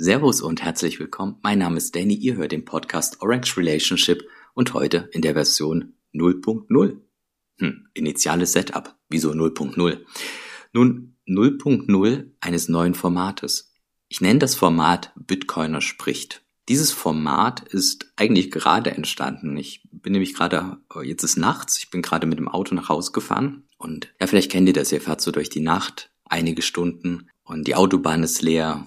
Servus und herzlich willkommen. Mein Name ist Danny, ihr hört den Podcast Orange Relationship und heute in der Version 0.0. Hm, initiales Setup. Wieso 0.0? Nun, 0.0 eines neuen Formates. Ich nenne das Format Bitcoiner spricht. Dieses Format ist eigentlich gerade entstanden. Ich bin nämlich gerade, jetzt ist nachts, ich bin gerade mit dem Auto nach Hause gefahren und ja, vielleicht kennt ihr das, ihr fahrt so durch die Nacht einige Stunden und die Autobahn ist leer,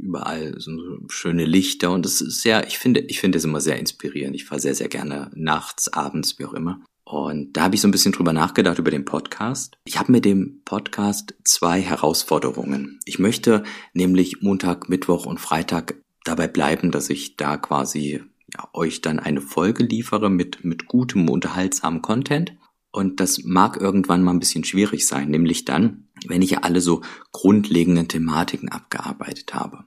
überall so schöne Lichter und es ist sehr, ich finde, ich finde es immer sehr inspirierend. Ich fahre sehr, sehr gerne nachts, abends, wie auch immer. Und da habe ich so ein bisschen drüber nachgedacht über den Podcast. Ich habe mit dem Podcast zwei Herausforderungen. Ich möchte nämlich Montag, Mittwoch und Freitag dabei bleiben, dass ich da quasi ja, euch dann eine Folge liefere mit, mit gutem, unterhaltsamen Content. Und das mag irgendwann mal ein bisschen schwierig sein, nämlich dann, wenn ich ja alle so grundlegenden Thematiken abgearbeitet habe.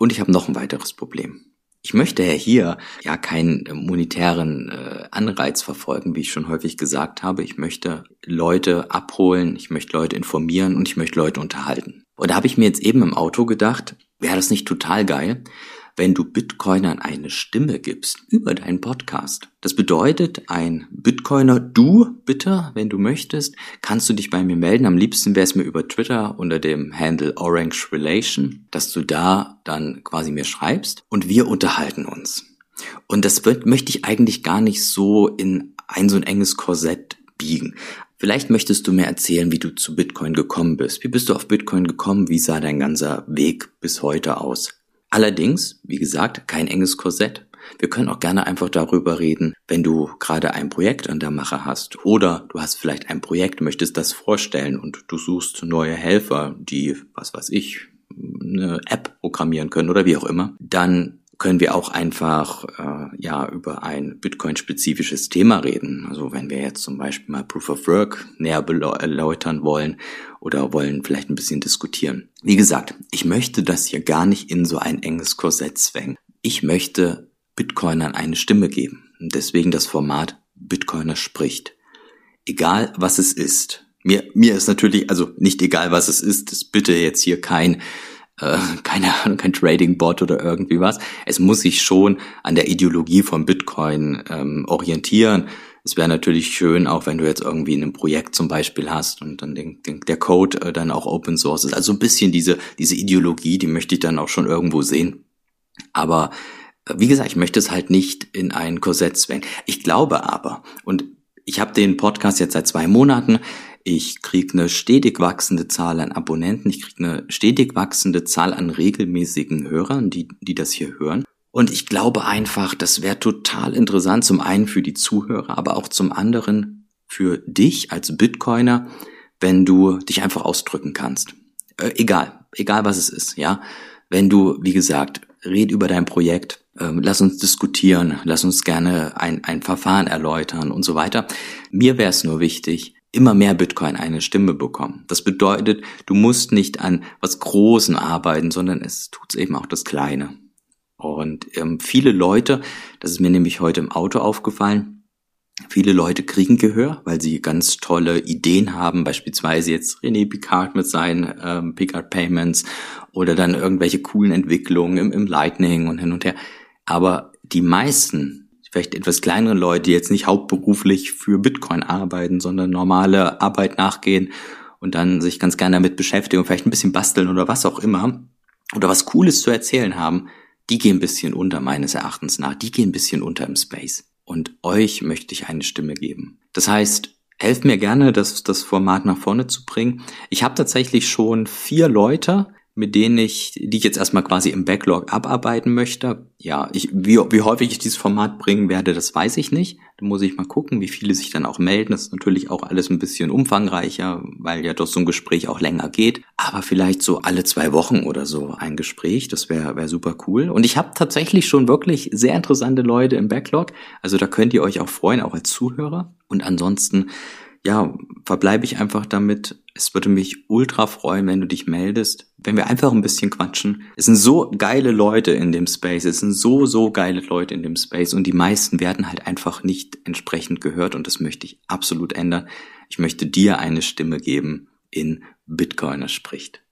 Und ich habe noch ein weiteres Problem. Ich möchte ja hier ja keinen monetären äh, Anreiz verfolgen, wie ich schon häufig gesagt habe. Ich möchte Leute abholen, ich möchte Leute informieren und ich möchte Leute unterhalten. Und da habe ich mir jetzt eben im Auto gedacht, wäre das nicht total geil, wenn du Bitcoinern eine Stimme gibst über deinen Podcast. Das bedeutet, ein Bitcoiner, du bitte, wenn du möchtest, kannst du dich bei mir melden. Am liebsten wäre es mir über Twitter unter dem Handle Orange Relation, dass du da dann quasi mir schreibst und wir unterhalten uns. Und das wird, möchte ich eigentlich gar nicht so in ein so ein enges Korsett biegen. Vielleicht möchtest du mir erzählen, wie du zu Bitcoin gekommen bist. Wie bist du auf Bitcoin gekommen? Wie sah dein ganzer Weg bis heute aus? Allerdings, wie gesagt, kein enges Korsett. Wir können auch gerne einfach darüber reden, wenn du gerade ein Projekt an der Mache hast oder du hast vielleicht ein Projekt, möchtest das vorstellen und du suchst neue Helfer, die, was weiß ich, eine App programmieren können oder wie auch immer, dann können wir auch einfach äh, ja über ein Bitcoin-spezifisches Thema reden. Also wenn wir jetzt zum Beispiel mal Proof of Work näher erläutern wollen oder wollen vielleicht ein bisschen diskutieren. Wie gesagt, ich möchte das hier gar nicht in so ein enges Korsett zwängen. Ich möchte Bitcoinern eine Stimme geben. Deswegen das Format Bitcoiner spricht. Egal was es ist. Mir, mir ist natürlich, also nicht egal was es ist, das bitte jetzt hier kein äh, keine Ahnung, kein Trading-Bot oder irgendwie was. Es muss sich schon an der Ideologie von Bitcoin ähm, orientieren. Es wäre natürlich schön, auch wenn du jetzt irgendwie in einem Projekt zum Beispiel hast und dann den, den, der Code äh, dann auch Open Source ist. Also ein bisschen diese, diese Ideologie, die möchte ich dann auch schon irgendwo sehen. Aber äh, wie gesagt, ich möchte es halt nicht in ein Korsett zwängen. Ich glaube aber, und ich habe den Podcast jetzt seit zwei Monaten, ich kriege eine stetig wachsende Zahl an Abonnenten, ich kriege eine stetig wachsende Zahl an regelmäßigen Hörern, die, die das hier hören. Und ich glaube einfach, das wäre total interessant, zum einen für die Zuhörer, aber auch zum anderen für dich als Bitcoiner, wenn du dich einfach ausdrücken kannst. Äh, egal, egal was es ist, ja. Wenn du, wie gesagt, red über dein Projekt, äh, lass uns diskutieren, lass uns gerne ein, ein Verfahren erläutern und so weiter. Mir wäre es nur wichtig, immer mehr Bitcoin eine Stimme bekommen. Das bedeutet, du musst nicht an was Großen arbeiten, sondern es tut eben auch das Kleine. Und ähm, viele Leute, das ist mir nämlich heute im Auto aufgefallen, viele Leute kriegen Gehör, weil sie ganz tolle Ideen haben, beispielsweise jetzt René Picard mit seinen ähm, Picard Payments oder dann irgendwelche coolen Entwicklungen im, im Lightning und hin und her. Aber die meisten vielleicht etwas kleinere Leute, die jetzt nicht hauptberuflich für Bitcoin arbeiten, sondern normale Arbeit nachgehen und dann sich ganz gerne damit beschäftigen und vielleicht ein bisschen basteln oder was auch immer oder was Cooles zu erzählen haben, die gehen ein bisschen unter meines Erachtens nach. Die gehen ein bisschen unter im Space. Und euch möchte ich eine Stimme geben. Das heißt, helft mir gerne, das, das Format nach vorne zu bringen. Ich habe tatsächlich schon vier Leute, mit denen ich, die ich jetzt erstmal quasi im Backlog abarbeiten möchte. Ja, ich, wie, wie häufig ich dieses Format bringen werde, das weiß ich nicht. Da muss ich mal gucken, wie viele sich dann auch melden. Das ist natürlich auch alles ein bisschen umfangreicher, weil ja doch so ein Gespräch auch länger geht. Aber vielleicht so alle zwei Wochen oder so ein Gespräch, das wäre wär super cool. Und ich habe tatsächlich schon wirklich sehr interessante Leute im Backlog. Also da könnt ihr euch auch freuen, auch als Zuhörer. Und ansonsten ja, verbleibe ich einfach damit. Es würde mich ultra freuen, wenn du dich meldest, wenn wir einfach ein bisschen quatschen. Es sind so geile Leute in dem Space, es sind so, so geile Leute in dem Space und die meisten werden halt einfach nicht entsprechend gehört und das möchte ich absolut ändern. Ich möchte dir eine Stimme geben in Bitcoiner spricht.